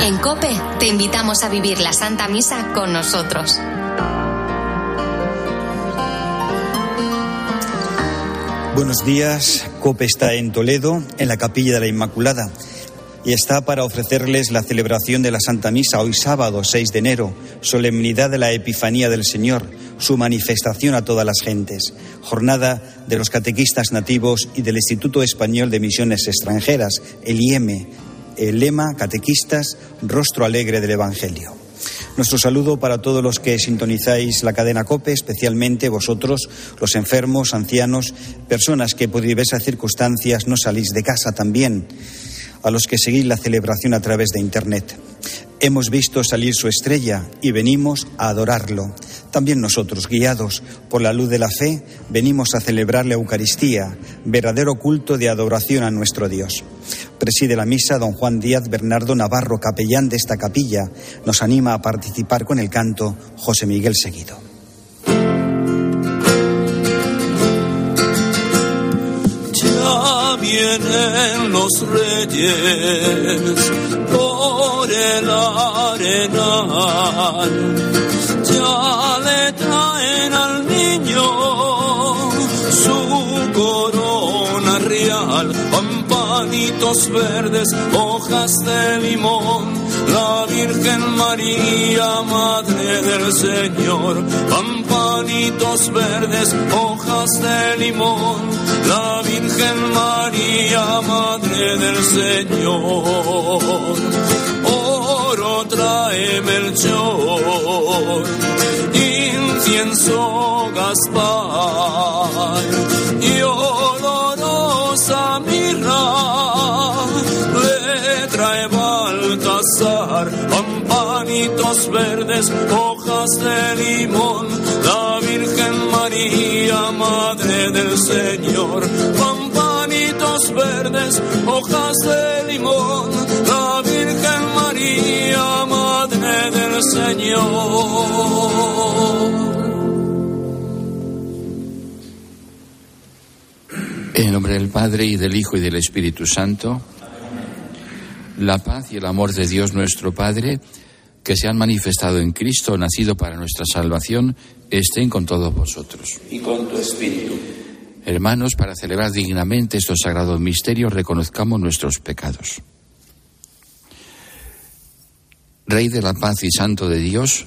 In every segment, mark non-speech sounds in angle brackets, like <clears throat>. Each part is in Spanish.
En Cope te invitamos a vivir la Santa Misa con nosotros. Buenos días, COPE está en Toledo, en la Capilla de la Inmaculada, y está para ofrecerles la celebración de la Santa Misa hoy sábado 6 de enero, solemnidad de la Epifanía del Señor, su manifestación a todas las gentes, jornada de los catequistas nativos y del Instituto Español de Misiones Extranjeras, el IEME, el lema Catequistas, rostro alegre del Evangelio. Nuestro saludo para todos los que sintonizáis la cadena COPE, especialmente vosotros, los enfermos, ancianos, personas que por diversas circunstancias no salís de casa también, a los que seguís la celebración a través de Internet. Hemos visto salir su estrella y venimos a adorarlo. También nosotros, guiados por la luz de la fe, venimos a celebrar la Eucaristía, verdadero culto de adoración a nuestro Dios. Preside la misa don Juan Díaz Bernardo Navarro, capellán de esta capilla. Nos anima a participar con el canto José Miguel Seguido. Ya vienen los reyes por el arenal, ya le traen al niño su corona real, pampanitos verdes, hojas de limón, la Virgen María, Madre del Señor, pampanitos verdes, hojas de limón, la Virgen María, Madre del Señor. Oro trae Melchor, incienso Gaspar, y olorosa Baltasar, pampanitos verdes, hojas de limón, la Virgen María, Madre del Señor, pampanitos verdes, hojas de limón, la Virgen María, Madre del Señor. En nombre del Padre y del Hijo y del Espíritu Santo, la paz y el amor de Dios nuestro Padre, que se han manifestado en Cristo, nacido para nuestra salvación, estén con todos vosotros. y con tu espíritu. Hermanos, para celebrar dignamente estos sagrados misterios, reconozcamos nuestros pecados. Rey de la paz y Santo de Dios,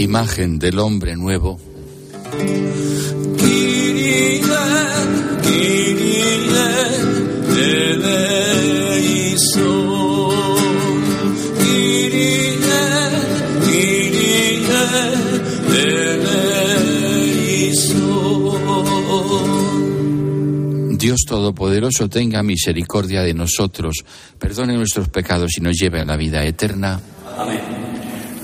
imagen del hombre nuevo. Dios Todopoderoso tenga misericordia de nosotros, perdone nuestros pecados y nos lleve a la vida eterna.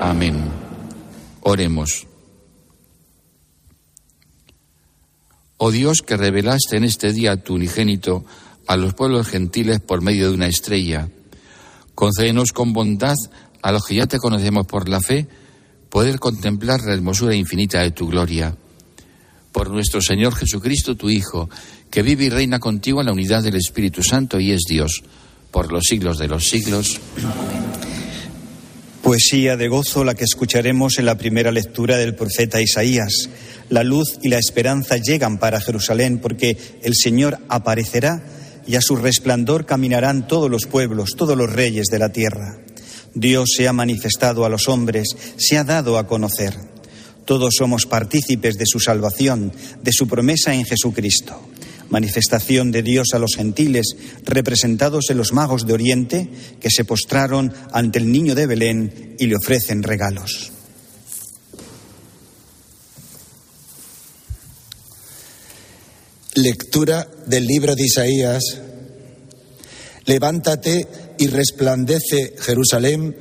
Amén. Oremos. Oh Dios, que revelaste en este día tu unigénito a los pueblos gentiles por medio de una estrella, concédenos con bondad a los que ya te conocemos por la fe, poder contemplar la hermosura infinita de tu gloria. Por nuestro Señor Jesucristo, tu Hijo, que vive y reina contigo en la unidad del Espíritu Santo y es Dios, por los siglos de los siglos. Poesía de gozo la que escucharemos en la primera lectura del profeta Isaías. La luz y la esperanza llegan para Jerusalén porque el Señor aparecerá y a su resplandor caminarán todos los pueblos, todos los reyes de la tierra. Dios se ha manifestado a los hombres, se ha dado a conocer. Todos somos partícipes de su salvación, de su promesa en Jesucristo. Manifestación de Dios a los gentiles, representados en los magos de Oriente, que se postraron ante el niño de Belén y le ofrecen regalos. Lectura del libro de Isaías. Levántate y resplandece Jerusalén,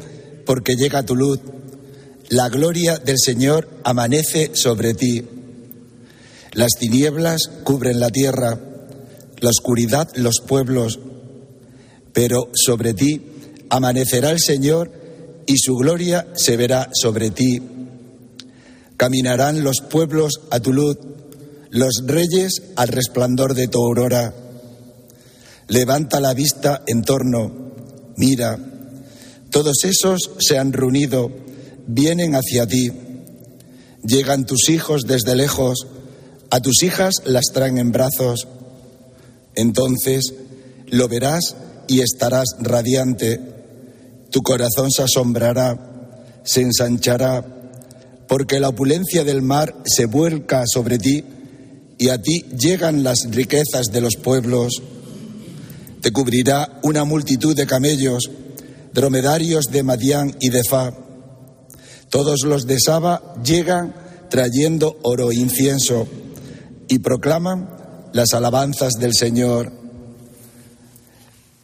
porque llega tu luz. La gloria del Señor amanece sobre ti. Las tinieblas cubren la tierra, la oscuridad los pueblos, pero sobre ti amanecerá el Señor y su gloria se verá sobre ti. Caminarán los pueblos a tu luz los reyes al resplandor de tu aurora. Levanta la vista en torno, mira, todos esos se han reunido, vienen hacia ti. Llegan tus hijos desde lejos, a tus hijas las traen en brazos. Entonces lo verás y estarás radiante. Tu corazón se asombrará, se ensanchará, porque la opulencia del mar se vuelca sobre ti y a ti llegan las riquezas de los pueblos. Te cubrirá una multitud de camellos, dromedarios de Madián y de Fa. Todos los de Saba llegan trayendo oro e incienso y proclaman las alabanzas del Señor.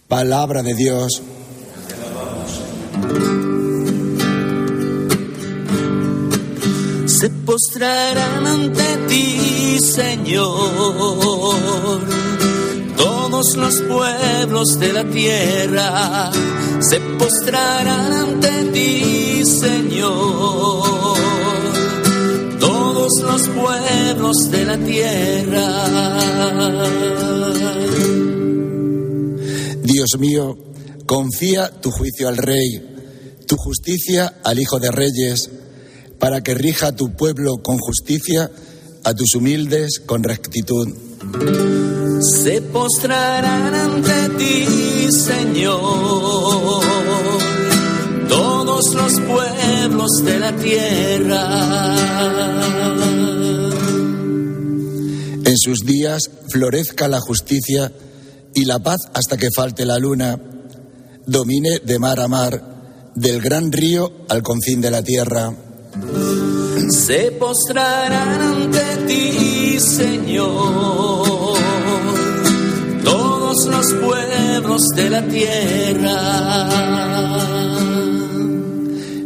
Palabra de Dios. se postrarán ante ti, Señor. Todos los pueblos de la tierra se postrarán ante ti, Señor. Los pueblos de la tierra. Dios mío, confía tu juicio al Rey, tu justicia al Hijo de Reyes para que rija tu pueblo con justicia, a tus humildes con rectitud. Se postrarán ante ti, Señor, todos los pueblos de la tierra. Sus días florezca la justicia y la paz hasta que falte la luna, domine de mar a mar, del gran río al confín de la tierra se postrarán ante ti, Señor, todos los pueblos de la tierra.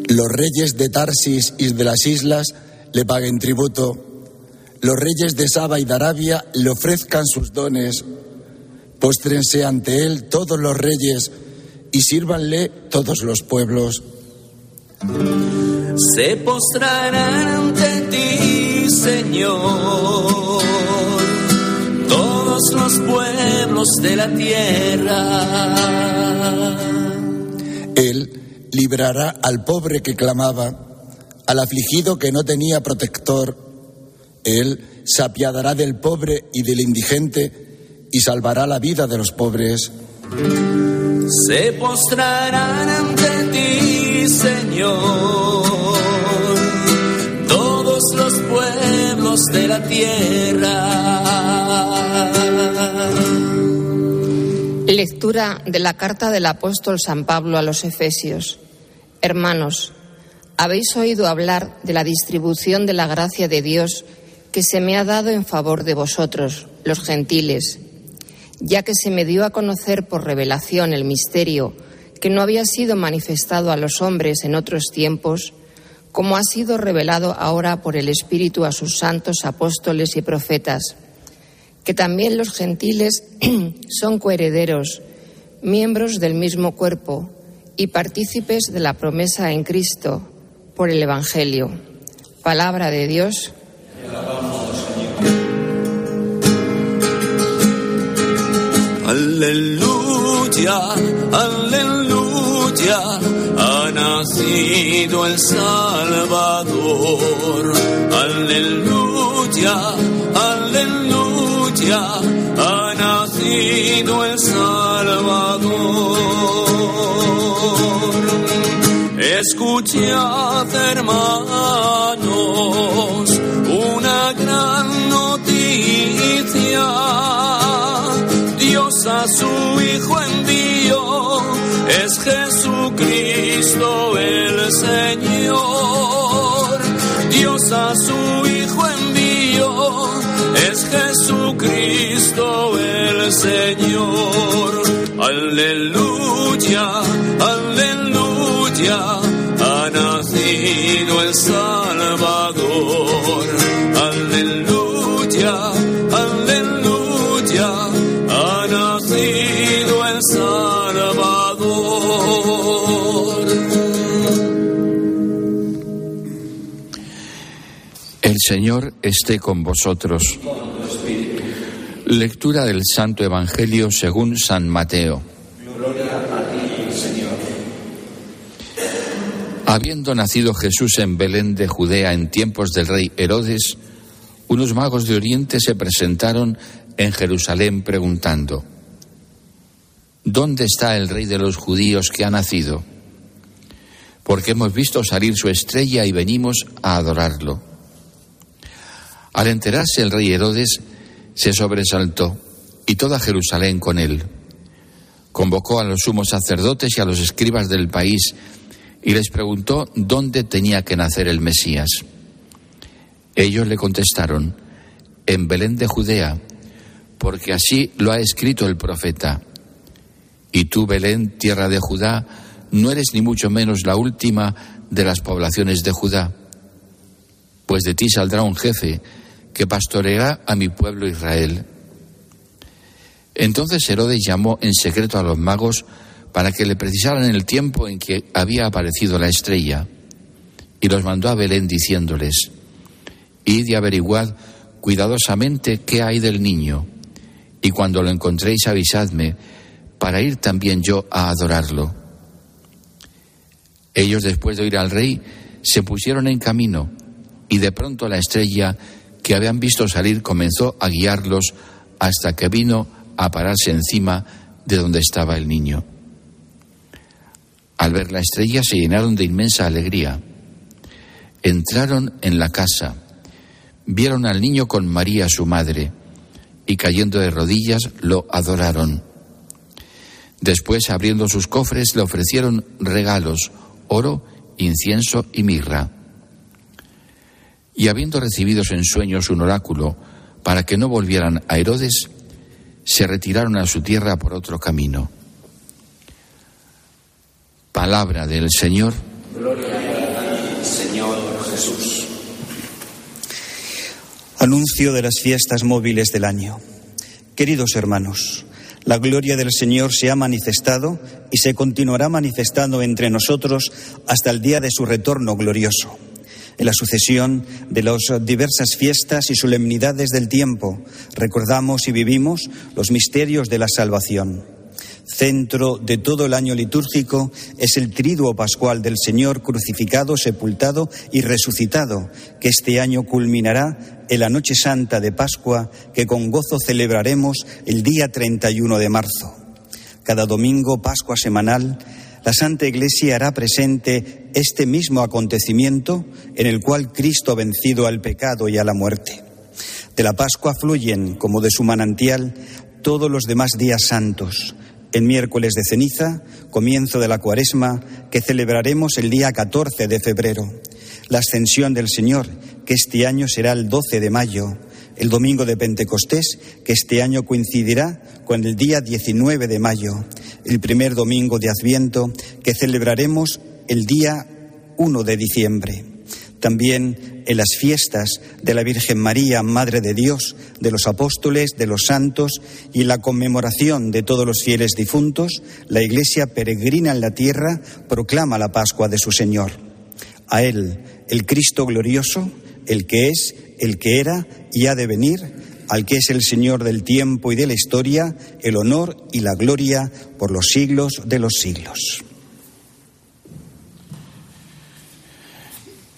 Los reyes de Tarsis y de las islas le paguen tributo. Los reyes de Saba y de Arabia le ofrezcan sus dones. Póstrense ante él todos los reyes y sírvanle todos los pueblos se postrarán ante ti, Señor, todos los pueblos de la tierra. Él librará al pobre que clamaba, al afligido que no tenía protector. Él se apiadará del pobre y del indigente y salvará la vida de los pobres. Se postrarán ante ti, Señor los pueblos de la tierra. Lectura de la carta del apóstol San Pablo a los Efesios. Hermanos, habéis oído hablar de la distribución de la gracia de Dios que se me ha dado en favor de vosotros, los gentiles, ya que se me dio a conocer por revelación el misterio que no había sido manifestado a los hombres en otros tiempos, como ha sido revelado ahora por el Espíritu a sus santos apóstoles y profetas, que también los gentiles <clears throat> son coherederos, miembros del mismo cuerpo y partícipes de la promesa en Cristo por el Evangelio. Palabra de Dios. Aleluya, aleluya, ha nacido el Salvador. Aleluya, aleluya, ha nacido el Salvador. Escuchad, hermanos, gran noticia. Dios a su Hijo envió, es Jesucristo el Señor. Dios a su Hijo envió, es Jesucristo el Señor. Aleluya, aleluya, Señor esté con vosotros. Lectura del Santo Evangelio según San Mateo. Habiendo nacido Jesús en Belén de Judea en tiempos del rey Herodes, unos magos de Oriente se presentaron en Jerusalén preguntando, ¿Dónde está el rey de los judíos que ha nacido? Porque hemos visto salir su estrella y venimos a adorarlo. Al enterarse el rey Herodes, se sobresaltó y toda Jerusalén con él. Convocó a los sumos sacerdotes y a los escribas del país y les preguntó dónde tenía que nacer el Mesías. Ellos le contestaron, en Belén de Judea, porque así lo ha escrito el profeta. Y tú, Belén, tierra de Judá, no eres ni mucho menos la última de las poblaciones de Judá, pues de ti saldrá un jefe que pastoreará a mi pueblo Israel. Entonces Herodes llamó en secreto a los magos para que le precisaran el tiempo en que había aparecido la estrella, y los mandó a Belén diciéndoles, Id y averiguad cuidadosamente qué hay del niño, y cuando lo encontréis avisadme, para ir también yo a adorarlo. Ellos después de oír al rey se pusieron en camino, y de pronto la estrella que habían visto salir comenzó a guiarlos hasta que vino a pararse encima de donde estaba el niño. Al ver la estrella se llenaron de inmensa alegría. Entraron en la casa, vieron al niño con María su madre, y cayendo de rodillas lo adoraron. Después, abriendo sus cofres, le ofrecieron regalos, oro, incienso y mirra. Y habiendo recibido en sueños un oráculo para que no volvieran a Herodes, se retiraron a su tierra por otro camino. Palabra del Señor. Señor Jesús. Anuncio de las fiestas móviles del año. Queridos hermanos, la gloria del Señor se ha manifestado y se continuará manifestando entre nosotros hasta el día de su retorno glorioso. En la sucesión de las diversas fiestas y solemnidades del tiempo, recordamos y vivimos los misterios de la salvación. Centro de todo el año litúrgico es el triduo pascual del Señor crucificado, sepultado y resucitado, que este año culminará en la Noche Santa de Pascua, que con gozo celebraremos el día 31 de marzo. Cada domingo, Pascua semanal, la Santa Iglesia hará presente este mismo acontecimiento en el cual Cristo ha vencido al pecado y a la muerte. De la Pascua fluyen, como de su manantial, todos los demás días santos. El miércoles de ceniza, comienzo de la cuaresma, que celebraremos el día 14 de febrero. La ascensión del Señor, que este año será el 12 de mayo. El domingo de Pentecostés, que este año coincidirá con el día 19 de mayo. El primer domingo de Adviento, que celebraremos el día 1 de diciembre. también en las fiestas de la Virgen María, Madre de Dios, de los apóstoles, de los santos y la conmemoración de todos los fieles difuntos, la Iglesia peregrina en la tierra proclama la Pascua de su Señor. A Él, el Cristo glorioso, el que es, el que era y ha de venir, al que es el Señor del tiempo y de la historia, el honor y la gloria por los siglos de los siglos.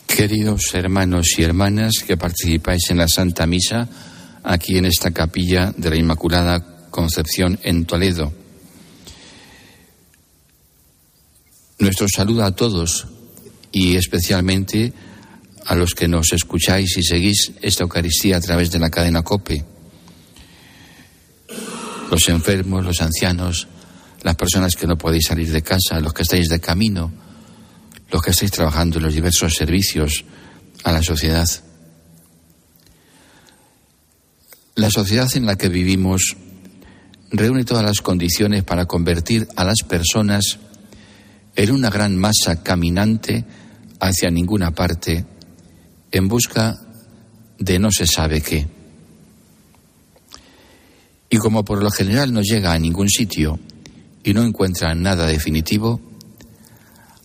Queridos hermanos y hermanas que participáis en la Santa Misa, aquí en esta capilla de la Inmaculada Concepción en Toledo, nuestro saludo a todos y especialmente a los que nos escucháis y seguís esta Eucaristía a través de la cadena COPE, los enfermos, los ancianos, las personas que no podéis salir de casa, los que estáis de camino, los que estáis trabajando en los diversos servicios a la sociedad. La sociedad en la que vivimos reúne todas las condiciones para convertir a las personas en una gran masa caminante hacia ninguna parte en busca de no se sabe qué. Y como por lo general no llega a ningún sitio y no encuentra nada definitivo,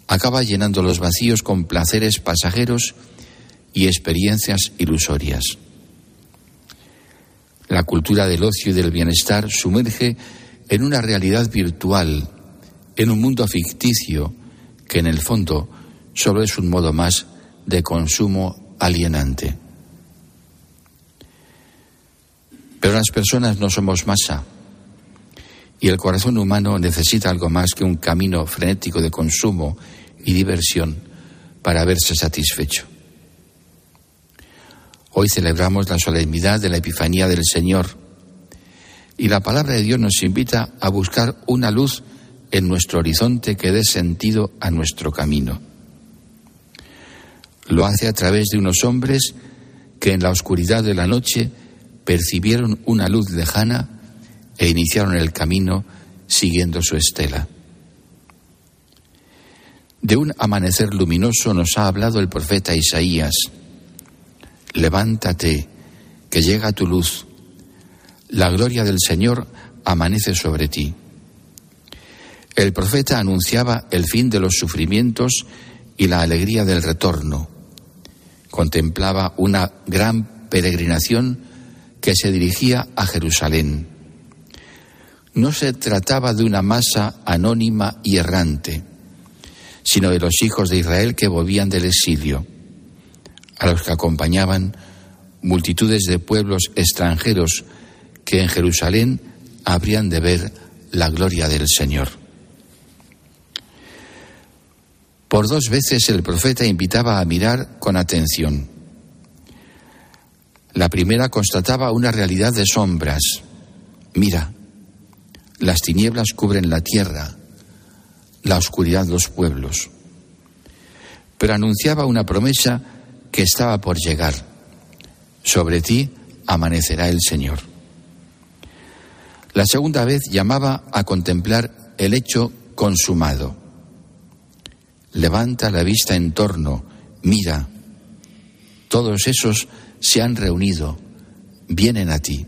acaba llenando los vacíos con placeres pasajeros y experiencias ilusorias. La cultura del ocio y del bienestar sumerge en una realidad virtual, en un mundo ficticio que en el fondo solo es un modo más de consumo alienante. Pero las personas no somos masa y el corazón humano necesita algo más que un camino frenético de consumo y diversión para verse satisfecho. Hoy celebramos la solemnidad de la Epifanía del Señor y la palabra de Dios nos invita a buscar una luz en nuestro horizonte que dé sentido a nuestro camino. Lo hace a través de unos hombres que en la oscuridad de la noche percibieron una luz lejana e iniciaron el camino siguiendo su estela. De un amanecer luminoso nos ha hablado el profeta Isaías. Levántate, que llega tu luz. La gloria del Señor amanece sobre ti. El profeta anunciaba el fin de los sufrimientos y la alegría del retorno contemplaba una gran peregrinación que se dirigía a Jerusalén. No se trataba de una masa anónima y errante, sino de los hijos de Israel que volvían del exilio, a los que acompañaban multitudes de pueblos extranjeros que en Jerusalén habrían de ver la gloria del Señor. Por dos veces el profeta invitaba a mirar con atención. La primera constataba una realidad de sombras. Mira, las tinieblas cubren la tierra, la oscuridad los pueblos. Pero anunciaba una promesa que estaba por llegar. Sobre ti amanecerá el Señor. La segunda vez llamaba a contemplar el hecho consumado. Levanta la vista en torno, mira. Todos esos se han reunido, vienen a ti.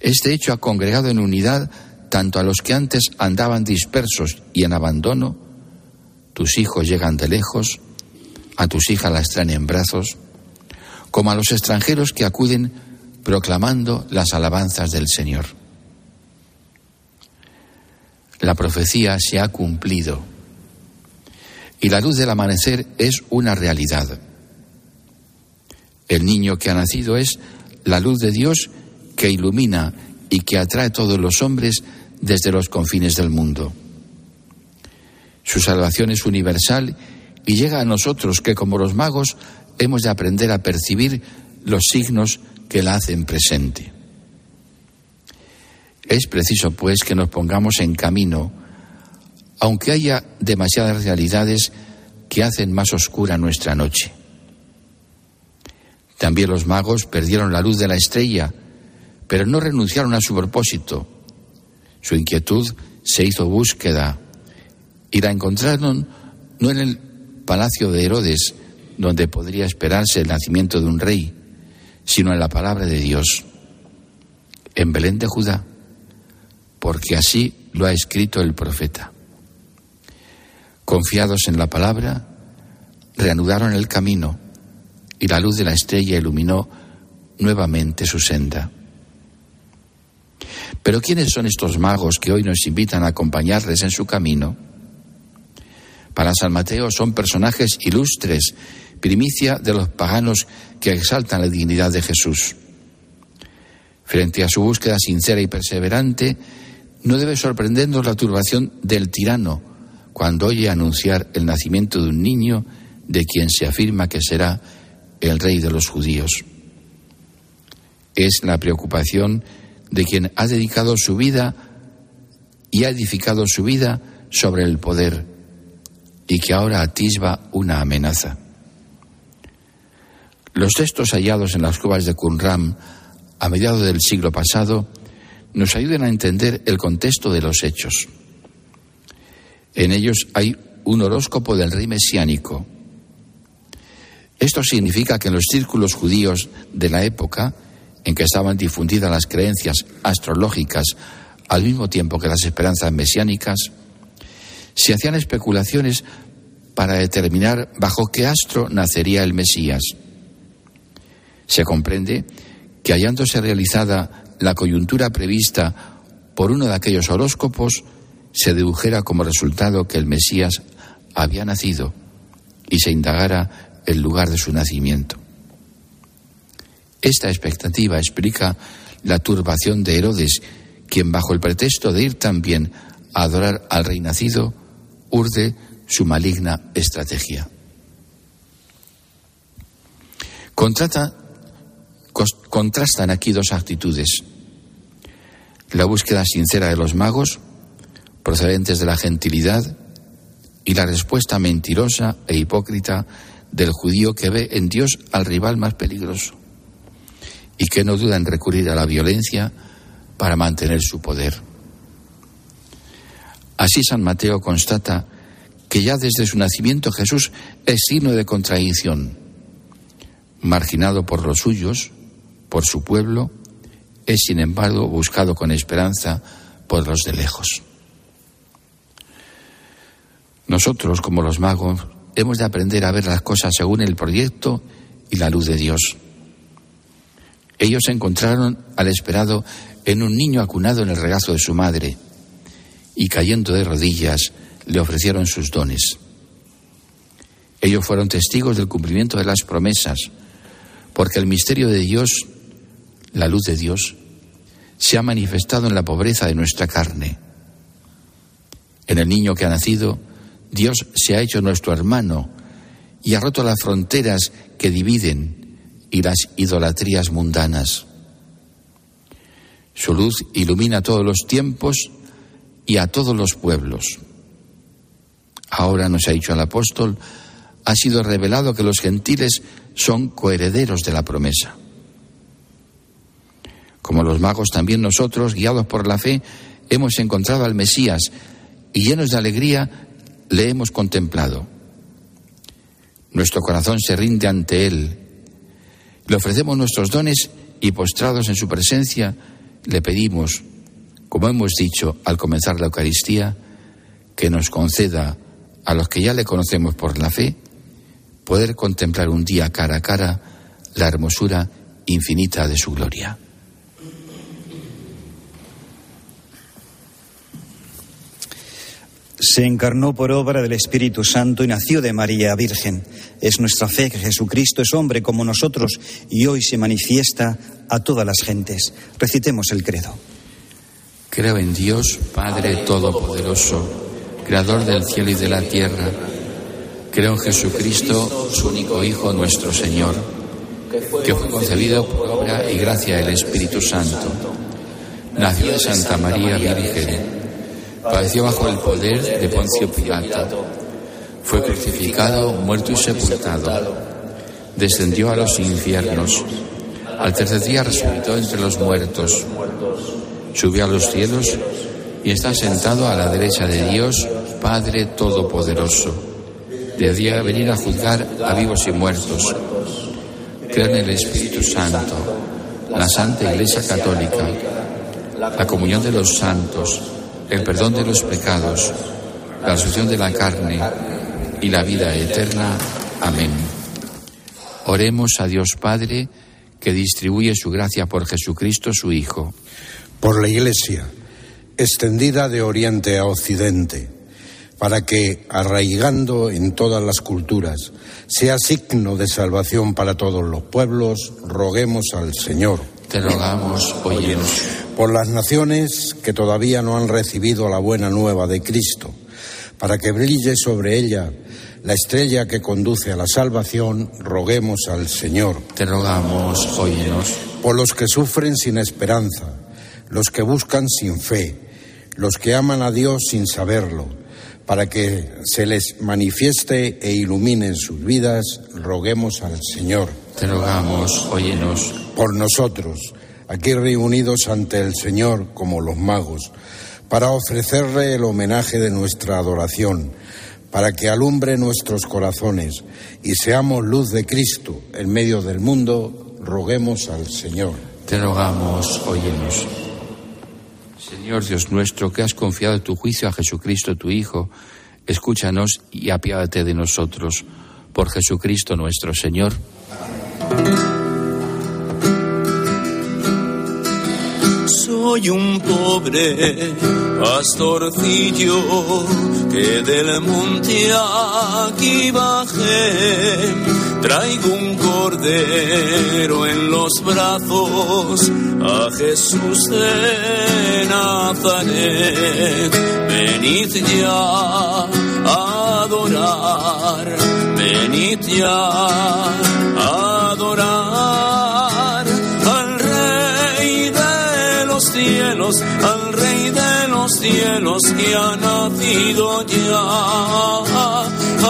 Este hecho ha congregado en unidad tanto a los que antes andaban dispersos y en abandono, tus hijos llegan de lejos, a tus hijas las traen en brazos, como a los extranjeros que acuden proclamando las alabanzas del Señor. La profecía se ha cumplido y la luz del amanecer es una realidad. El niño que ha nacido es la luz de Dios que ilumina y que atrae a todos los hombres desde los confines del mundo. Su salvación es universal y llega a nosotros que como los magos hemos de aprender a percibir los signos que la hacen presente. Es preciso, pues, que nos pongamos en camino aunque haya demasiadas realidades que hacen más oscura nuestra noche. También los magos perdieron la luz de la estrella, pero no renunciaron a su propósito. Su inquietud se hizo búsqueda y la encontraron no en el palacio de Herodes, donde podría esperarse el nacimiento de un rey, sino en la palabra de Dios, en Belén de Judá, porque así lo ha escrito el profeta. Confiados en la palabra, reanudaron el camino y la luz de la estrella iluminó nuevamente su senda. Pero ¿quiénes son estos magos que hoy nos invitan a acompañarles en su camino? Para San Mateo son personajes ilustres, primicia de los paganos que exaltan la dignidad de Jesús. Frente a su búsqueda sincera y perseverante, no debe sorprendernos la turbación del tirano cuando oye anunciar el nacimiento de un niño de quien se afirma que será el rey de los judíos. Es la preocupación de quien ha dedicado su vida y ha edificado su vida sobre el poder y que ahora atisba una amenaza. Los textos hallados en las cuevas de Qumran a mediados del siglo pasado nos ayudan a entender el contexto de los hechos. En ellos hay un horóscopo del rey mesiánico. Esto significa que en los círculos judíos de la época en que estaban difundidas las creencias astrológicas al mismo tiempo que las esperanzas mesiánicas, se hacían especulaciones para determinar bajo qué astro nacería el Mesías. Se comprende que hallándose realizada la coyuntura prevista por uno de aquellos horóscopos, se dedujera como resultado que el Mesías había nacido y se indagara el lugar de su nacimiento. Esta expectativa explica la turbación de Herodes, quien bajo el pretexto de ir también a adorar al rey nacido, urde su maligna estrategia. contrastan aquí dos actitudes. La búsqueda sincera de los magos, procedentes de la gentilidad, y la respuesta mentirosa e hipócrita del judío que ve en Dios al rival más peligroso y que no duda en recurrir a la violencia para mantener su poder. Así San Mateo constata que ya desde su nacimiento Jesús es signo de contradicción. Marginado por los suyos, por su pueblo, es sin embargo buscado con esperanza por los de lejos. Nosotros, como los magos, hemos de aprender a ver las cosas según el proyecto y la luz de Dios. Ellos encontraron al esperado en un niño acunado en el regazo de su madre y cayendo de rodillas le ofrecieron sus dones. Ellos fueron testigos del cumplimiento de las promesas, porque el misterio de Dios, la luz de Dios, se ha manifestado en la pobreza de nuestra carne. En el niño que ha nacido, Dios se ha hecho nuestro hermano y ha roto las fronteras que dividen y las idolatrías mundanas. Su luz ilumina todos los tiempos y a todos los pueblos. Ahora nos ha dicho el apóstol, ha sido revelado que los gentiles son coherederos de la promesa. Como los magos, también nosotros, guiados por la fe, hemos encontrado al Mesías y llenos de alegría le hemos contemplado. Nuestro corazón se rinde ante Él. Le ofrecemos nuestros dones y postrados en su presencia le pedimos, como hemos dicho al comenzar la Eucaristía, que nos conceda a los que ya le conocemos por la fe, poder contemplar un día cara a cara la hermosura infinita de su gloria. Se encarnó por obra del Espíritu Santo y nació de María Virgen. Es nuestra fe que Jesucristo es hombre como nosotros y hoy se manifiesta a todas las gentes. Recitemos el credo. Creo en Dios, Padre Todopoderoso Creador del cielo y de la tierra. Creo en Jesucristo, su único Hijo, nuestro Señor, que fue concebido por obra y gracia del Espíritu Santo. Nació de Santa María Virgen. Padeció bajo el poder de Poncio Pilato. Fue crucificado, muerto y sepultado. Descendió a los infiernos. Al tercer día resucitó entre los muertos. Subió a los cielos y está sentado a la derecha de Dios, Padre Todopoderoso. de día venir a juzgar a vivos y muertos. Creo en el Espíritu Santo, la Santa Iglesia Católica, la comunión de los santos, el perdón de los pecados, la resurrección de la carne y la vida eterna. Amén. Oremos a Dios Padre, que distribuye su gracia por Jesucristo su Hijo. Por la Iglesia, extendida de oriente a occidente, para que, arraigando en todas las culturas, sea signo de salvación para todos los pueblos, roguemos al Señor. Te rogamos, óyenos. Por las naciones que todavía no han recibido la buena nueva de Cristo, para que brille sobre ella la estrella que conduce a la salvación, roguemos al Señor. Te rogamos, óyenos. Por los que sufren sin esperanza, los que buscan sin fe, los que aman a Dios sin saberlo, para que se les manifieste e ilumine en sus vidas, roguemos al Señor. Te rogamos, óyenos. Por nosotros, aquí reunidos ante el Señor como los magos, para ofrecerle el homenaje de nuestra adoración para que alumbre nuestros corazones y seamos luz de Cristo en medio del mundo, roguemos al Señor. Te rogamos, óyenos. Señor Dios nuestro, que has confiado tu juicio a Jesucristo tu Hijo, escúchanos y apiádate de nosotros. Por Jesucristo nuestro Señor. Soy un pobre pastorcillo que del monte aquí bajé. Traigo un cordero en los brazos a Jesús de Nazaret. Venid ya a adorar, venid ya a adorar al Rey de los cielos que ha nacido ya,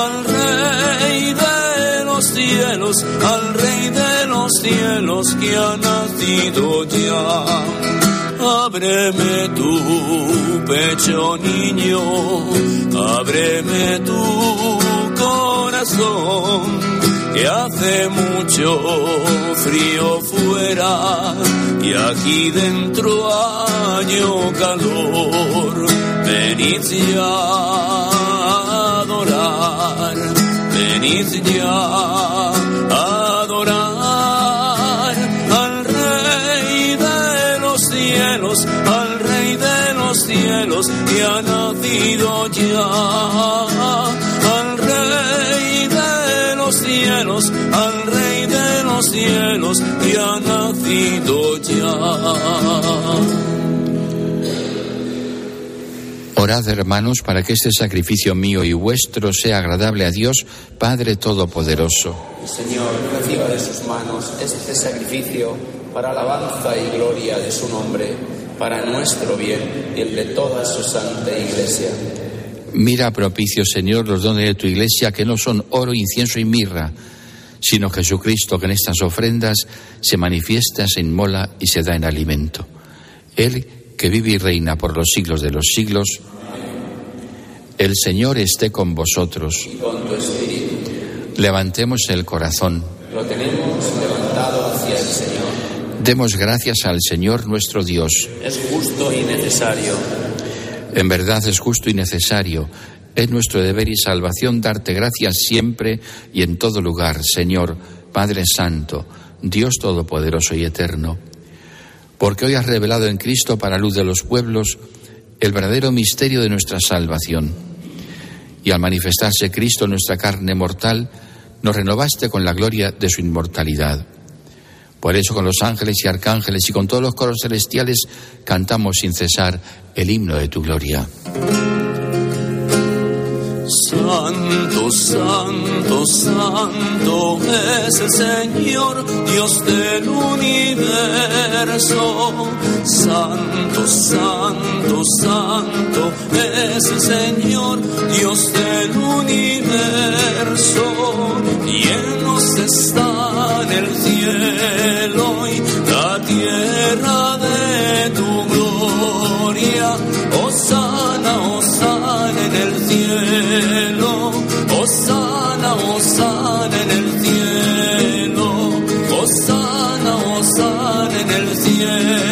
al Rey de los cielos, al Rey de los cielos que ha nacido ya. Ábreme tu pecho, niño, ábreme tu corazón, que hace mucho frío fuera y aquí dentro año calor. Venid ya a adorar, venid ya a adorar al Rey de los cielos, al Rey de los cielos que ha nacido ya, al los cielos, al Rey de los cielos que ha nacido ya. Orad, hermanos, para que este sacrificio mío y vuestro sea agradable a Dios, Padre Todopoderoso. Señor, reciba de sus manos este sacrificio para alabanza y gloria de su nombre, para nuestro bien y el de toda su santa iglesia. Mira propicio, Señor, los dones de tu iglesia, que no son oro, incienso y mirra, sino Jesucristo, que en estas ofrendas se manifiesta, se inmola y se da en alimento. Él, que vive y reina por los siglos de los siglos, el Señor esté con vosotros. Y con tu espíritu Levantemos el corazón. lo tenemos levantado hacia el Señor. Demos gracias al Señor nuestro Dios. Es justo y necesario. En verdad es justo y necesario. Es nuestro deber y salvación darte gracias siempre y en todo lugar, Señor, Padre Santo, Dios Todopoderoso y Eterno. Porque hoy has revelado en Cristo para luz de los pueblos el verdadero misterio de nuestra salvación. Y al manifestarse Cristo en nuestra carne mortal, nos renovaste con la gloria de su inmortalidad. Por eso con los ángeles y arcángeles y con todos los coros celestiales cantamos sin cesar el himno de tu gloria. Santo, santo, santo es el Señor, Dios del universo. Santo, santo, santo es el Señor, Dios del universo. Llenos está el cielo y la tierra de tu gloria. Osana, Osana en el cielo, Osana Osana, en el cielo, Osana, Osana en el cielo,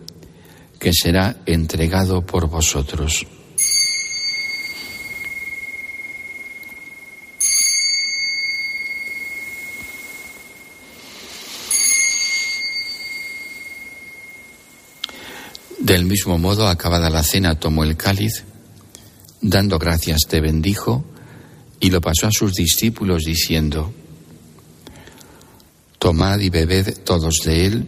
que será entregado por vosotros. Del mismo modo, acabada la cena, tomó el cáliz, dando gracias te bendijo y lo pasó a sus discípulos diciendo, Tomad y bebed todos de él,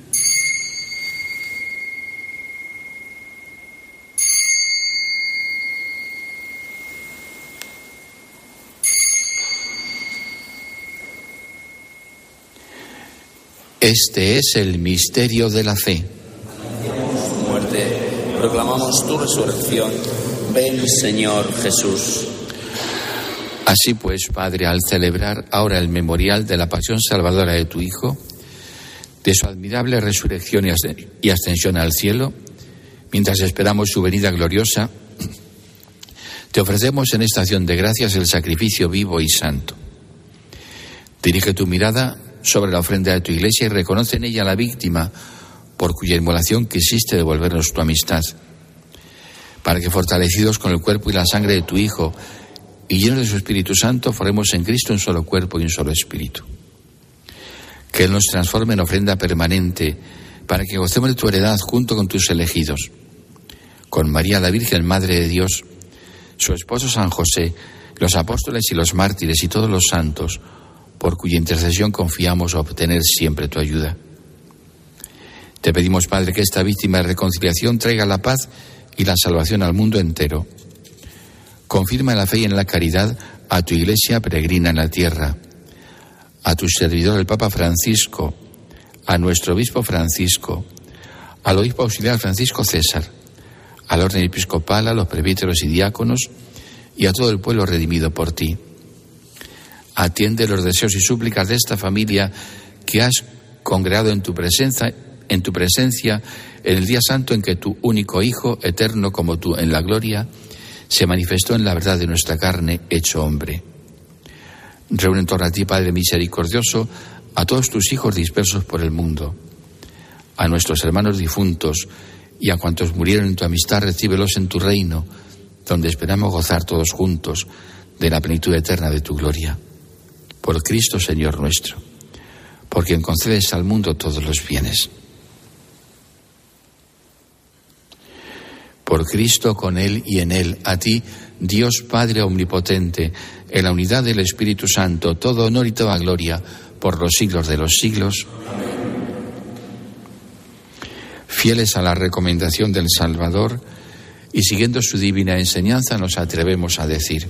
Este es el misterio de la fe. tu muerte, proclamamos tu resurrección. Ven, Señor Jesús. Así pues, Padre, al celebrar ahora el memorial de la pasión salvadora de tu Hijo, de su admirable resurrección y ascensión al cielo, mientras esperamos su venida gloriosa, te ofrecemos en esta acción de gracias el sacrificio vivo y santo. Dirige tu mirada sobre la ofrenda de tu iglesia y reconoce en ella la víctima por cuya inmolación quisiste devolvernos tu amistad, para que fortalecidos con el cuerpo y la sangre de tu Hijo y llenos de su Espíritu Santo, formemos en Cristo un solo cuerpo y un solo espíritu. Que Él nos transforme en ofrenda permanente, para que gocemos de tu heredad junto con tus elegidos, con María la Virgen, Madre de Dios, su esposo San José, los apóstoles y los mártires y todos los santos, por cuya intercesión confiamos obtener siempre tu ayuda. Te pedimos, Padre, que esta víctima de reconciliación traiga la paz y la salvación al mundo entero. Confirma en la fe y en la caridad a tu iglesia peregrina en la tierra, a tu servidor el Papa Francisco, a nuestro obispo Francisco, al obispo auxiliar Francisco César, al orden episcopal, a los presbíteros y diáconos y a todo el pueblo redimido por ti. Atiende los deseos y súplicas de esta familia que has congregado en tu presencia, en tu presencia en el día santo en que tu único Hijo, eterno como tú en la gloria, se manifestó en la verdad de nuestra carne, hecho hombre. Reúne en torno a ti, Padre misericordioso, a todos tus hijos dispersos por el mundo, a nuestros hermanos difuntos y a cuantos murieron en tu amistad, recíbelos en tu reino, donde esperamos gozar todos juntos de la plenitud eterna de tu gloria. Por Cristo, Señor nuestro, por quien concedes al mundo todos los bienes. Por Cristo, con Él y en Él, a ti, Dios Padre Omnipotente, en la unidad del Espíritu Santo, todo honor y toda gloria, por los siglos de los siglos. Fieles a la recomendación del Salvador, y siguiendo su divina enseñanza nos atrevemos a decir,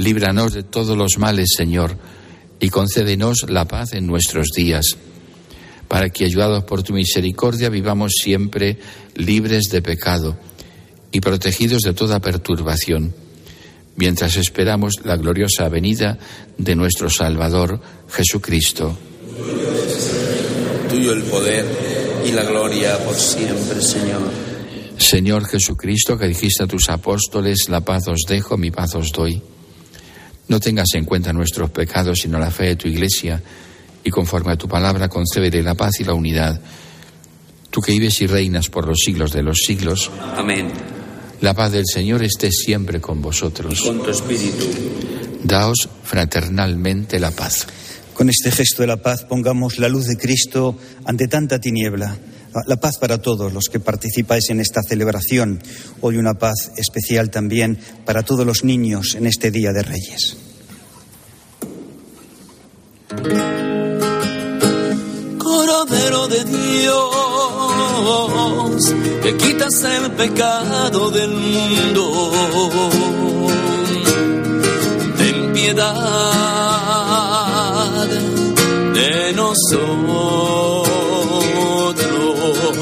Líbranos de todos los males, Señor, y concédenos la paz en nuestros días, para que, ayudados por tu misericordia, vivamos siempre libres de pecado y protegidos de toda perturbación, mientras esperamos la gloriosa venida de nuestro Salvador Jesucristo. Tuyo el poder y la gloria por siempre, Señor. Señor Jesucristo, que dijiste a tus apóstoles, la paz os dejo, mi paz os doy. No tengas en cuenta nuestros pecados, sino la fe de tu Iglesia, y conforme a tu palabra concédele la paz y la unidad. Tú que vives y reinas por los siglos de los siglos. Amén. La paz del Señor esté siempre con vosotros. Y con tu espíritu. Daos fraternalmente la paz. Con este gesto de la paz pongamos la luz de Cristo ante tanta tiniebla. La paz para todos los que participáis en esta celebración. Hoy una paz especial también para todos los niños en este Día de Reyes. Cordero de Dios, que quitas el pecado del mundo. Ten piedad de nosotros.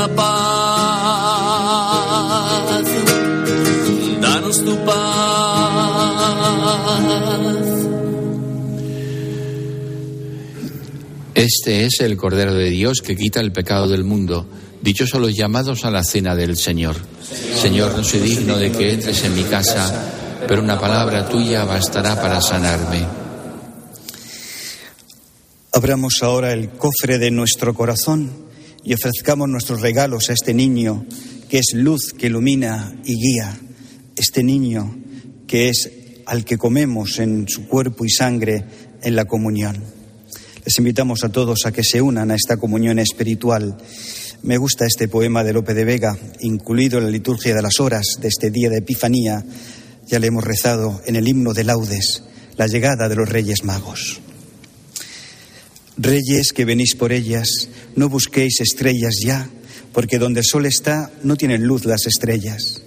La paz, danos tu paz. Este es el Cordero de Dios que quita el pecado del mundo. Dichosos los llamados a la cena del Señor. Señor, no soy digno de que entres en mi casa, pero una palabra tuya bastará para sanarme. Abramos ahora el cofre de nuestro corazón y ofrezcamos nuestros regalos a este niño que es luz que ilumina y guía, este niño que es al que comemos en su cuerpo y sangre en la comunión. Les invitamos a todos a que se unan a esta comunión espiritual. Me gusta este poema de Lope de Vega, incluido en la liturgia de las horas de este día de Epifanía. Ya le hemos rezado en el himno de laudes, la llegada de los Reyes Magos. Reyes que venís por ellas, no busquéis estrellas ya, porque donde el sol está no tienen luz las estrellas.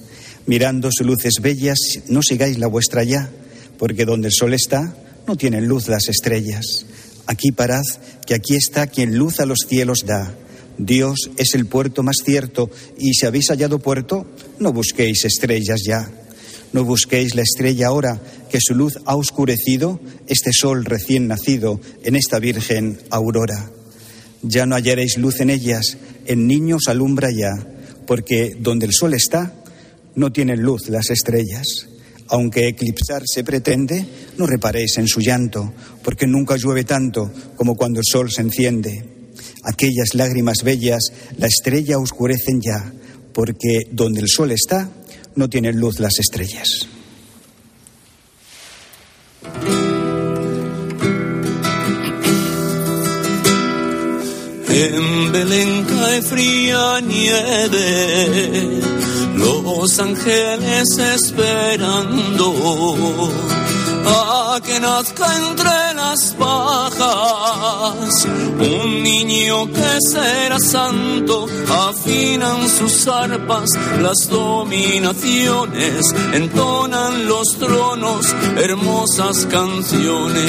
Mirando sus luces bellas, no sigáis la vuestra ya, porque donde el sol está no tienen luz las estrellas. Aquí parad, que aquí está quien luz a los cielos da. Dios es el puerto más cierto, y si habéis hallado puerto, no busquéis estrellas ya. No busquéis la estrella ahora, que su luz ha oscurecido este sol recién nacido en esta virgen aurora. Ya no hallaréis luz en ellas, en niños alumbra ya, porque donde el sol está, no tienen luz las estrellas. Aunque eclipsar se pretende, no reparéis en su llanto, porque nunca llueve tanto como cuando el sol se enciende. Aquellas lágrimas bellas la estrella oscurecen ya, porque donde el sol está, no tienen luz las estrellas. En Belén cae fría nieve, los ángeles esperando a que nazca entre las pajas un niño que será santo. Afinan sus arpas las dominaciones, entonan los tronos hermosas canciones.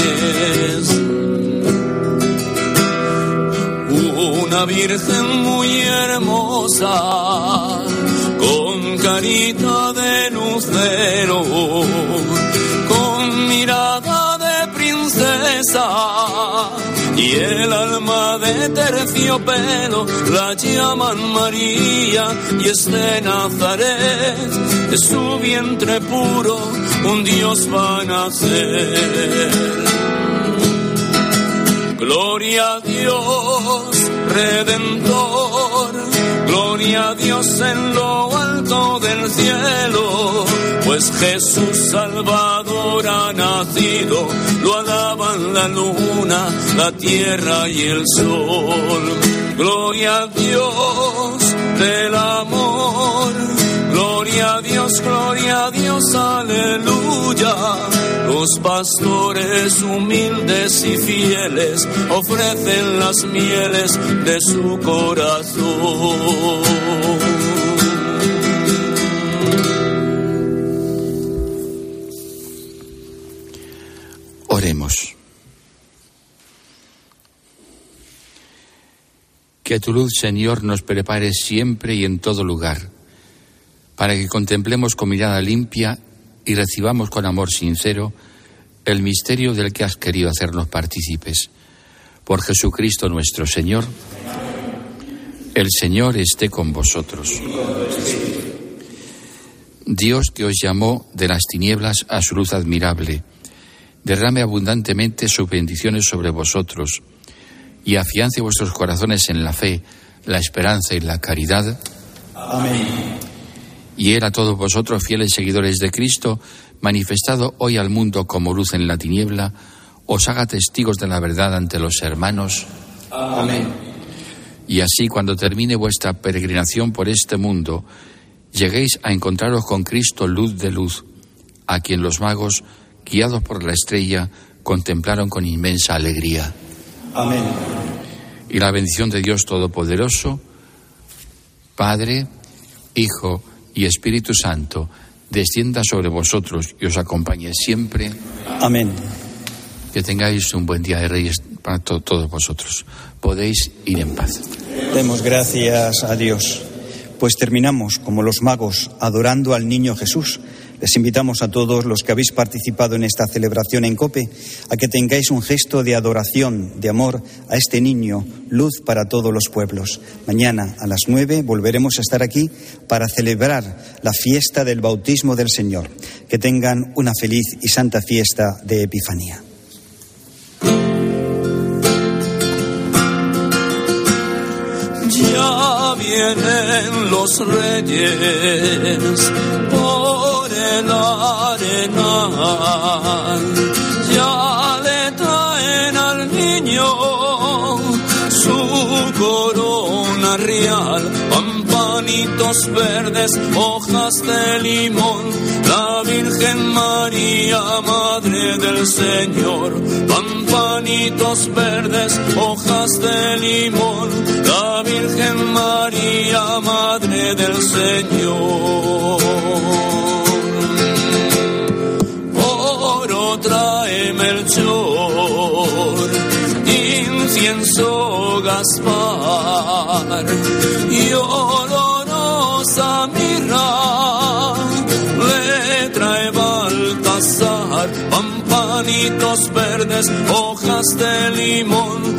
Una virgen muy hermosa, con carita de luz y el alma de terciopelo la llaman María y es de Nazaret, de su vientre puro un Dios va a nacer. Gloria a Dios, Redentor, gloria a Dios en lo alto del cielo, pues Jesús Salvador ha nacido, lo alaban la luna, la tierra y el sol. Gloria a Dios del amor, gloria a Dios, gloria a Dios, aleluya. Los pastores humildes y fieles ofrecen las mieles de su corazón. Oremos. Que tu luz, Señor, nos prepare siempre y en todo lugar, para que contemplemos con mirada limpia y recibamos con amor sincero el misterio del que has querido hacernos partícipes. Por Jesucristo nuestro Señor, el Señor esté con vosotros. Dios que os llamó de las tinieblas a su luz admirable, derrame abundantemente sus bendiciones sobre vosotros y afiance vuestros corazones en la fe, la esperanza y la caridad. Amén. Y Él a todos vosotros, fieles seguidores de Cristo, manifestado hoy al mundo como luz en la tiniebla, os haga testigos de la verdad ante los hermanos. Amén. Y así, cuando termine vuestra peregrinación por este mundo, lleguéis a encontraros con Cristo, luz de luz, a quien los magos, guiados por la estrella, contemplaron con inmensa alegría. Amén. Y la bendición de Dios Todopoderoso, Padre, Hijo y Espíritu Santo, descienda sobre vosotros y os acompañe siempre. Amén. Que tengáis un buen día de Reyes para to- todos vosotros. Podéis ir en paz. Demos gracias a Dios. Pues terminamos, como los magos, adorando al niño Jesús. Les invitamos a todos los que habéis participado en esta celebración en COPE a que tengáis un gesto de adoración, de amor a este niño, luz para todos los pueblos. Mañana a las nueve volveremos a estar aquí para celebrar la fiesta del bautismo del Señor. Que tengan una feliz y santa fiesta de Epifanía. Ya vienen los reyes el arenal. Ya le traen al niño su corona real. Pampanitos verdes, hojas de limón. La Virgen María, Madre del Señor. Pampanitos verdes, hojas de limón. La Virgen María, Madre del Señor. Trae Melchor, incienso Gaspar y olorosa mirra le trae Baltasar, pampanitos verdes, hojas de limón,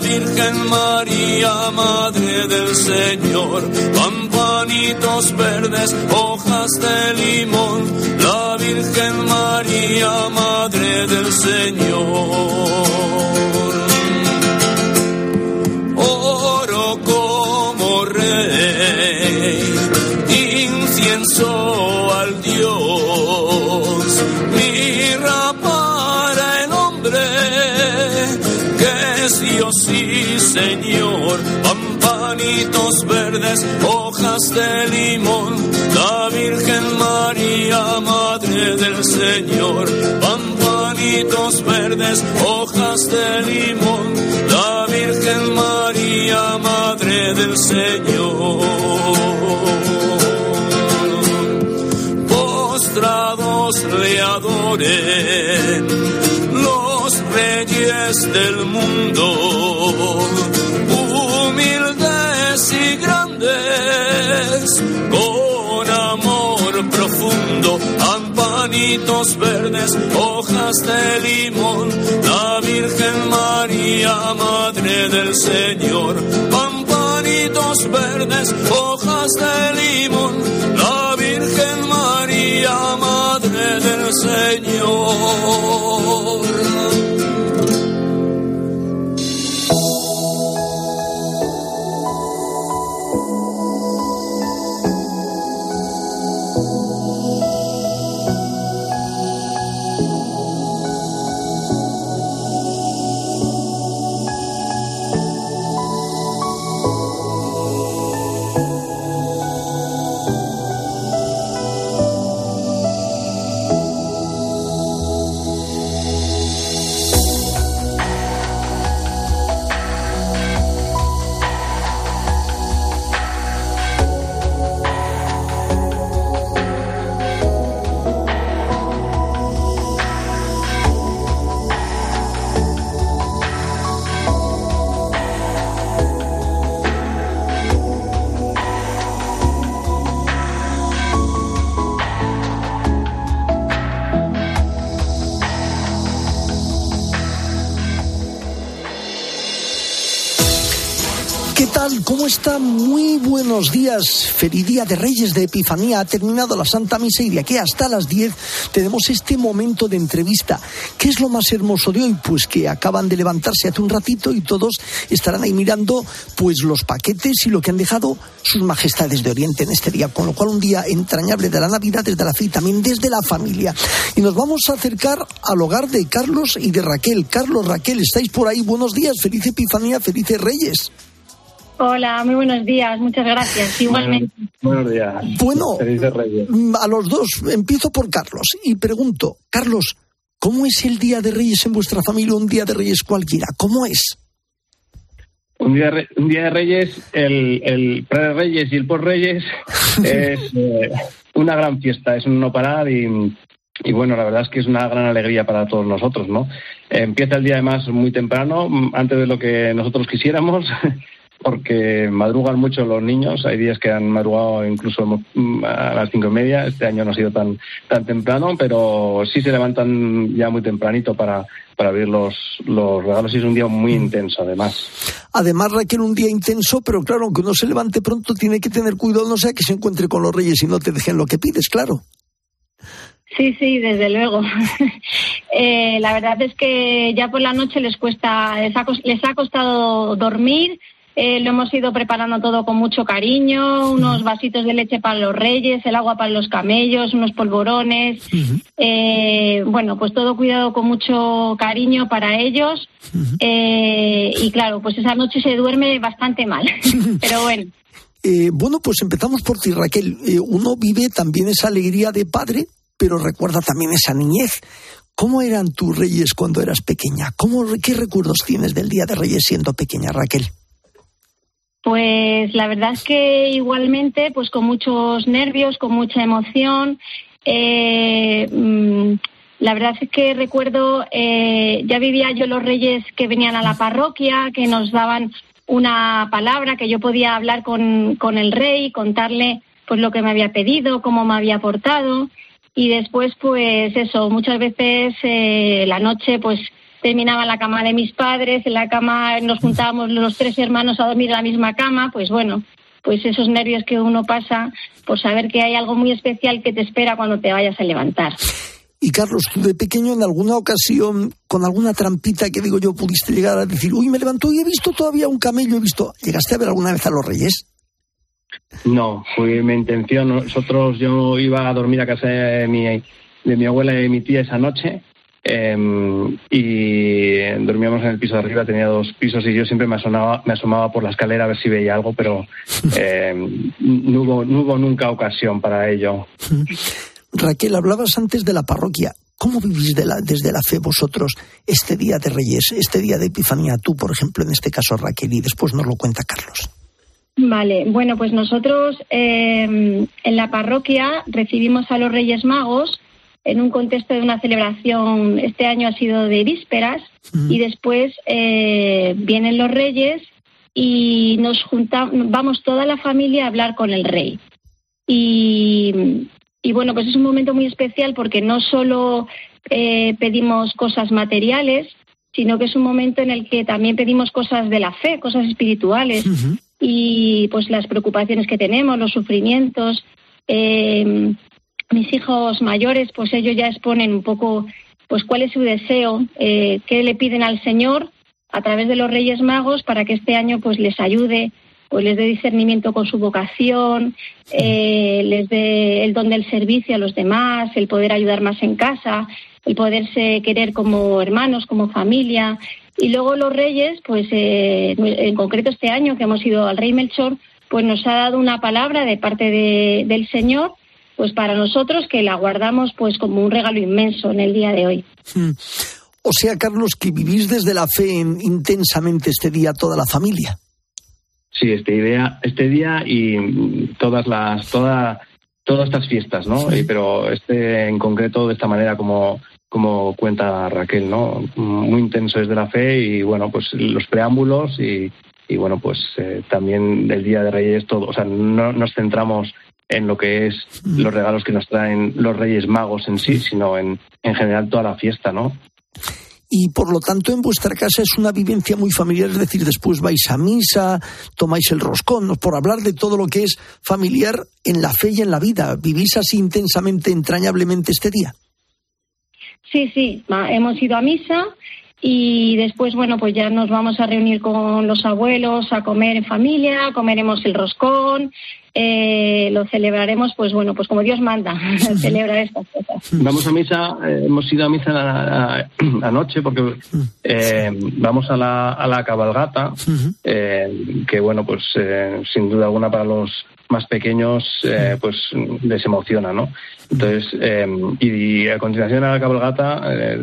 la Virgen María, Madre del Señor, pampanitos verdes, hojas de limón, la Virgen María, Madre del Señor. Señor, pampanitos verdes, hojas de limón, la Virgen María, Madre del Señor, pampanitos verdes, hojas de limón, la Virgen María, Madre del Señor. Postrados le adoren del mundo, humildes y grandes, con amor profundo pampanitos verdes, hojas de limón, la Virgen María, Madre del Señor. Pampanitos verdes, hojas de limón, la Virgen María, Madre del Señor. Está? Muy buenos días. Feliz día de Reyes de Epifanía. Ha terminado la Santa Misa y aquí hasta las 10 tenemos este momento de entrevista. ¿Qué es lo más hermoso de hoy? Pues que acaban de levantarse hace un ratito y todos estarán ahí mirando pues los paquetes y lo que han dejado sus majestades de Oriente en este día. Con lo cual un día entrañable de la Navidad desde la fe y también desde la familia. Y nos vamos a acercar al hogar de Carlos y de Raquel. Carlos, Raquel, ¿estáis por ahí? Buenos días. Feliz Epifanía, felices Reyes. Hola, muy buenos días, muchas gracias. Igualmente. Buenos días. Bueno, mm, a los dos, empiezo por Carlos y pregunto, Carlos, ¿cómo es el Día de Reyes en vuestra familia, un Día de Reyes cualquiera? ¿Cómo es? Un día, un día de Reyes, el, el pre-Reyes y el post-Reyes <laughs> es eh, una gran fiesta, es un no parar y, y bueno, la verdad es que es una gran alegría para todos nosotros, ¿no? Empieza el día además muy temprano, antes de lo que nosotros quisiéramos. Porque madrugan mucho los niños. Hay días que han madrugado incluso a las cinco y media. Este año no ha sido tan, tan temprano, pero sí se levantan ya muy tempranito para, para abrir los, los regalos y es un día muy intenso además. Además requiere un día intenso, pero claro, aunque uno se levante pronto tiene que tener cuidado, no sea que se encuentre con los reyes y no te dejen lo que pides, claro. Sí, sí, desde luego. <laughs> eh, la verdad es que ya por la noche les cuesta, les ha, les ha costado dormir, eh, lo hemos ido preparando todo con mucho cariño, unos vasitos de leche para los reyes, el agua para los camellos, unos polvorones. Eh, bueno, pues todo cuidado con mucho cariño para ellos. Eh, y claro, pues esa noche se duerme bastante mal. <laughs> <laughs> Pero bueno. bueno, pues empezamos por ti, Raquel. uno vive también esa alegría de padre, pero recuerda también esa niñez. ¿Cómo eran tus reyes cuando eras pequeña? ¿Cómo, ¿Qué recuerdos tienes del Día de Reyes siendo pequeña, Raquel? Pues la verdad es que igualmente, pues con muchos nervios, con mucha emoción. Eh, mm, la verdad es que recuerdo, eh, ya vivía yo los reyes que venían a la parroquia, que nos daban una palabra, que yo podía hablar con, con el rey, contarle pues lo que me había pedido, cómo me había portado. Y después, pues eso, muchas veces eh, la noche, pues terminaba en la cama de mis padres, en la cama nos juntábamos los tres hermanos a dormir en la misma cama, pues bueno, pues esos nervios que uno pasa por saber que hay algo muy especial que te espera cuando te vayas a levantar. Y Carlos, tú de pequeño en alguna ocasión, con alguna trampita que digo yo, pudiste llegar a decir, uy, me levanto y he visto todavía un camello, he visto, ¿llegaste a ver alguna vez a los reyes? No, fue mi intención. Nosotros, yo iba a dormir a casa de mi, de mi abuela y mi tía esa noche Em, y dormíamos en el piso de arriba, tenía dos pisos y yo siempre me, asomaba, me asomaba por la escalera a ver si veía algo, pero <laughs> em, no, hubo, no hubo nunca ocasión para ello. <laughs> Raquel, hablabas antes de la parroquia. ¿Cómo vivís de la, desde la fe vosotros este día de Reyes, este día de Epifanía? Tú, por ejemplo, en este caso, Raquel, y después nos lo cuenta Carlos. Vale, bueno, pues nosotros em, en la parroquia recibimos a los Reyes Magos en un contexto de una celebración, este año ha sido de vísperas, y después eh, vienen los reyes y nos juntamos, vamos toda la familia a hablar con el rey. Y Y bueno, pues es un momento muy especial porque no solo eh, pedimos cosas materiales, sino que es un momento en el que también pedimos cosas de la fe, cosas espirituales y pues las preocupaciones que tenemos, los sufrimientos. Eh, mis hijos mayores, pues ellos ya exponen un poco, pues cuál es su deseo, eh, qué le piden al Señor a través de los Reyes Magos para que este año pues les ayude, pues les dé discernimiento con su vocación, eh, les dé el don del servicio a los demás, el poder ayudar más en casa, el poderse querer como hermanos, como familia. Y luego los Reyes, pues eh, en concreto este año que hemos ido al Rey Melchor, pues nos ha dado una palabra de parte de, del Señor pues para nosotros que la guardamos pues como un regalo inmenso en el día de hoy. Hmm. O sea, Carlos, que vivís desde la fe intensamente este día toda la familia. Sí, este día, este día y todas las, toda, todas estas fiestas, ¿no? pero este en concreto de esta manera como, como cuenta Raquel, ¿no? Muy intenso desde la fe y bueno, pues los preámbulos y, y bueno, pues eh, también el Día de Reyes, todo, o sea, no nos centramos en lo que es mm. los regalos que nos traen los Reyes Magos en sí, sino en, en general toda la fiesta, ¿no? y por lo tanto en vuestra casa es una vivencia muy familiar, es decir, después vais a misa, tomáis el roscón, por hablar de todo lo que es familiar en la fe y en la vida. ¿Vivís así intensamente, entrañablemente este día? Sí, sí, hemos ido a misa y después, bueno, pues ya nos vamos a reunir con los abuelos a comer en familia, comeremos el roscón, eh, lo celebraremos, pues bueno, pues como Dios manda, <laughs> celebrar estas cosas. Vamos a misa, eh, hemos ido a misa anoche porque eh, vamos a la, a la cabalgata, que bueno, pues sin duda alguna para los más pequeños pues les emociona, ¿no? Entonces, y, a continuación a la cabalgata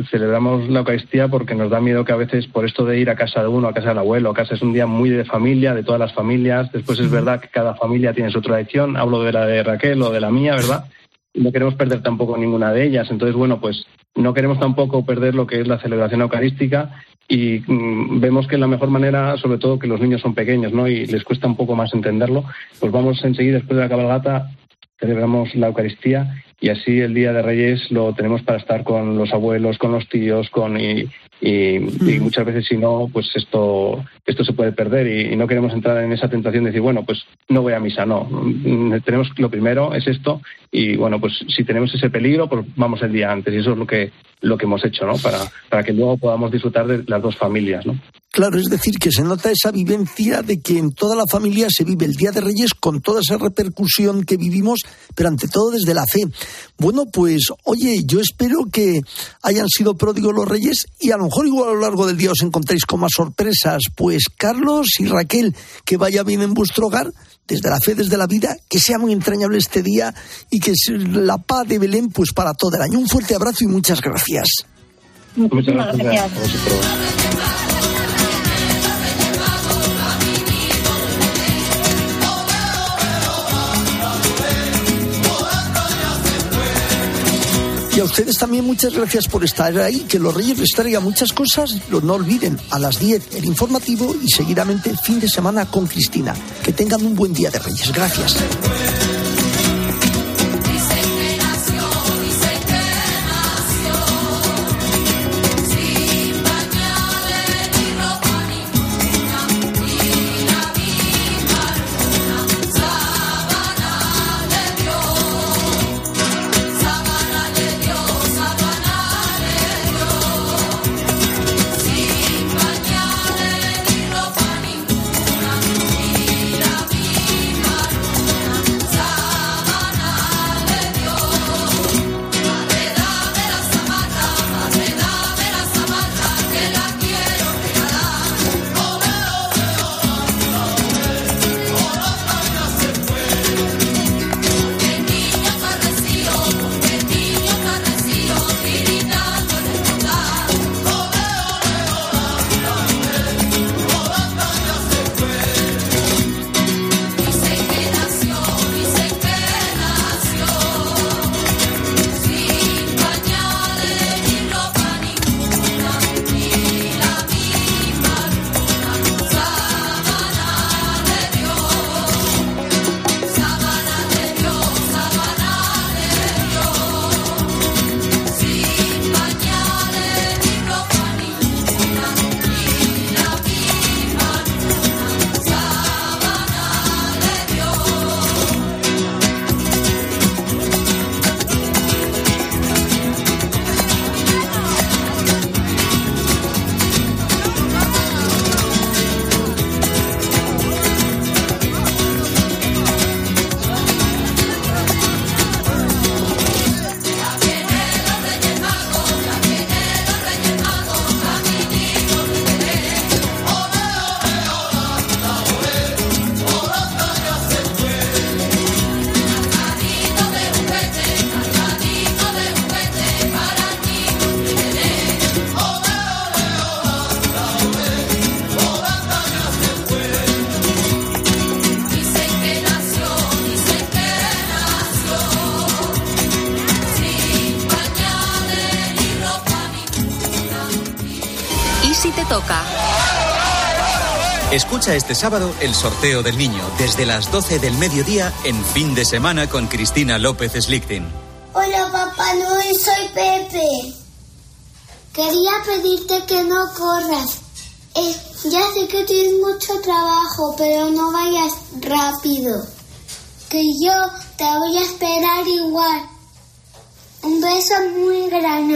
celebramos la Eucaristía porque nos da miedo que a veces por esto de ir a casa de uno, a casa del abuelo, a casa es un día muy de familia, de todas las familias, después es verdad que cada familia tiene su tradición, hablo de la de Raquel o de la mía, ¿verdad? No queremos perder tampoco ninguna de ellas. Entonces, bueno, pues no queremos tampoco perder lo que es la celebración eucarística y mm, vemos que la mejor manera, sobre todo que los niños son pequeños, ¿no? Y les cuesta un poco más entenderlo, pues vamos enseguida después de la cabalgata celebramos la Eucaristía y así el Día de Reyes lo tenemos para estar con los abuelos, con los tíos, con y, y, muchas veces si no, pues esto, esto se puede perder y, no queremos entrar en esa tentación de decir, bueno, pues no voy a misa, no. Mm, tenemos lo primero es esto y bueno, pues si tenemos ese peligro, pues vamos el día antes y eso es lo que, lo que hemos hecho, ¿no? Para, para que luego podamos disfrutar de las dos familias, ¿no? Claro, es decir, que se nota esa vivencia de que en toda la familia se vive el Día de Reyes con toda esa repercusión que vivimos, pero ante todo desde la fe. Bueno, pues oye, yo espero que hayan sido pródigos los Reyes y a lo mejor igual a lo largo del día os encontréis con más sorpresas. Pues Carlos y Raquel, que vaya bien en vuestro hogar, desde la fe, desde la vida, que sea muy entrañable este día y que la paz de Belén pues para todo el año. Un fuerte abrazo y muchas gracias. Muchas gracias. Y ustedes también muchas gracias por estar ahí. Que los Reyes les traigan muchas cosas. No olviden, a las 10 el informativo y seguidamente fin de semana con Cristina. Que tengan un buen día de Reyes. Gracias. Escucha este sábado el sorteo del niño desde las 12 del mediodía en fin de semana con Cristina López Slichting. Hola Papá Noel, soy Pepe. Quería pedirte que no corras. Eh, ya sé que tienes mucho trabajo, pero no vayas rápido. Que yo te voy a esperar igual. Un beso muy grande.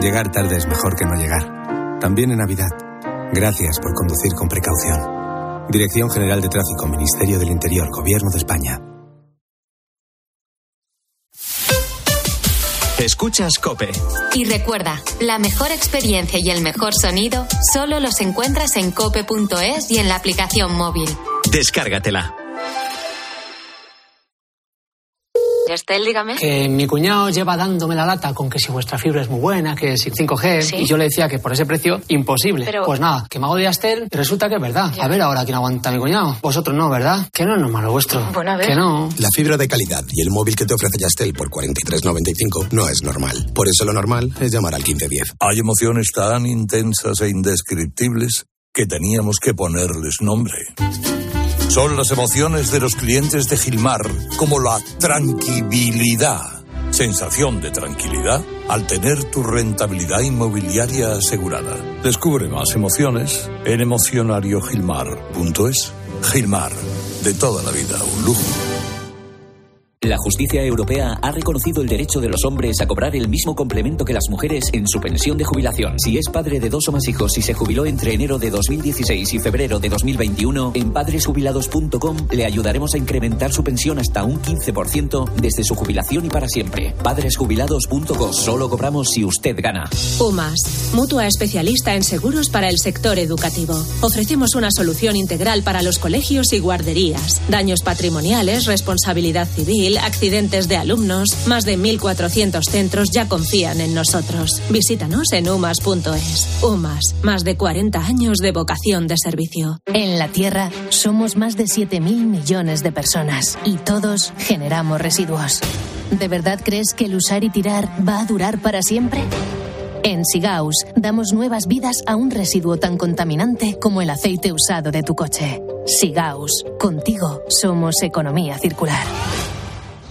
Llegar tarde es mejor que no llegar. También en Navidad. Gracias por conducir con precaución. Dirección General de Tráfico, Ministerio del Interior, Gobierno de España. Escuchas Cope. Y recuerda, la mejor experiencia y el mejor sonido solo los encuentras en cope.es y en la aplicación móvil. Descárgatela. Estel, dígame. Que mi cuñado lleva dándome la lata con que si vuestra fibra es muy buena, que si 5G, y yo le decía que por ese precio, imposible. Pues nada, que me hago de Astel resulta que es verdad. A ver ahora quién aguanta a mi cuñado. Vosotros no, ¿verdad? Que no es normal lo vuestro. Bueno, a ver. Que no. La fibra de calidad y el móvil que te ofrece Yastel por 43.95 no es normal. Por eso lo normal es llamar al 1510. Hay emociones tan intensas e indescriptibles que teníamos que ponerles nombre. Son las emociones de los clientes de Gilmar, como la tranquilidad. Sensación de tranquilidad al tener tu rentabilidad inmobiliaria asegurada. Descubre más emociones en emocionariogilmar.es. Gilmar, de toda la vida, un lujo. La justicia europea ha reconocido el derecho de los hombres a cobrar el mismo complemento que las mujeres en su pensión de jubilación. Si es padre de dos o más hijos y se jubiló entre enero de 2016 y febrero de 2021, en padresjubilados.com le ayudaremos a incrementar su pensión hasta un 15% desde su jubilación y para siempre. Padresjubilados.com. Solo cobramos si usted gana. UMAS, mutua especialista en seguros para el sector educativo. Ofrecemos una solución integral para los colegios y guarderías. Daños patrimoniales, responsabilidad civil accidentes de alumnos, más de 1.400 centros ya confían en nosotros. Visítanos en umas.es. UMAS, más de 40 años de vocación de servicio. En la Tierra somos más de 7.000 millones de personas y todos generamos residuos. ¿De verdad crees que el usar y tirar va a durar para siempre? En Sigaus damos nuevas vidas a un residuo tan contaminante como el aceite usado de tu coche. Sigaus, contigo somos economía circular.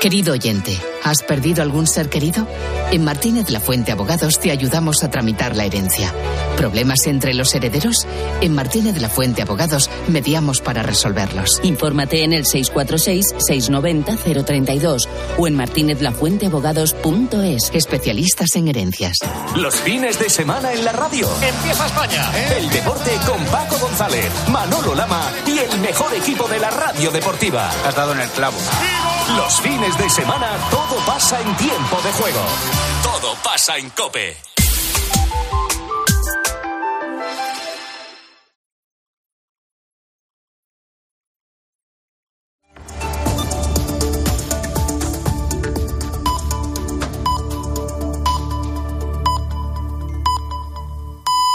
Querido oyente, ¿has perdido algún ser querido? En Martínez La Fuente Abogados te ayudamos a tramitar la herencia. ¿Problemas entre los herederos? En Martínez La Fuente Abogados mediamos para resolverlos. Infórmate en el 646-690-032 o en martinezlafuenteabogados.es. Especialistas en herencias. Los fines de semana en la radio. Empieza España. El deporte con Paco González, Manolo Lama y el mejor equipo de la radio deportiva. Has dado en el clavo. Los fines de semana todo pasa en tiempo de juego. Todo pasa en Cope.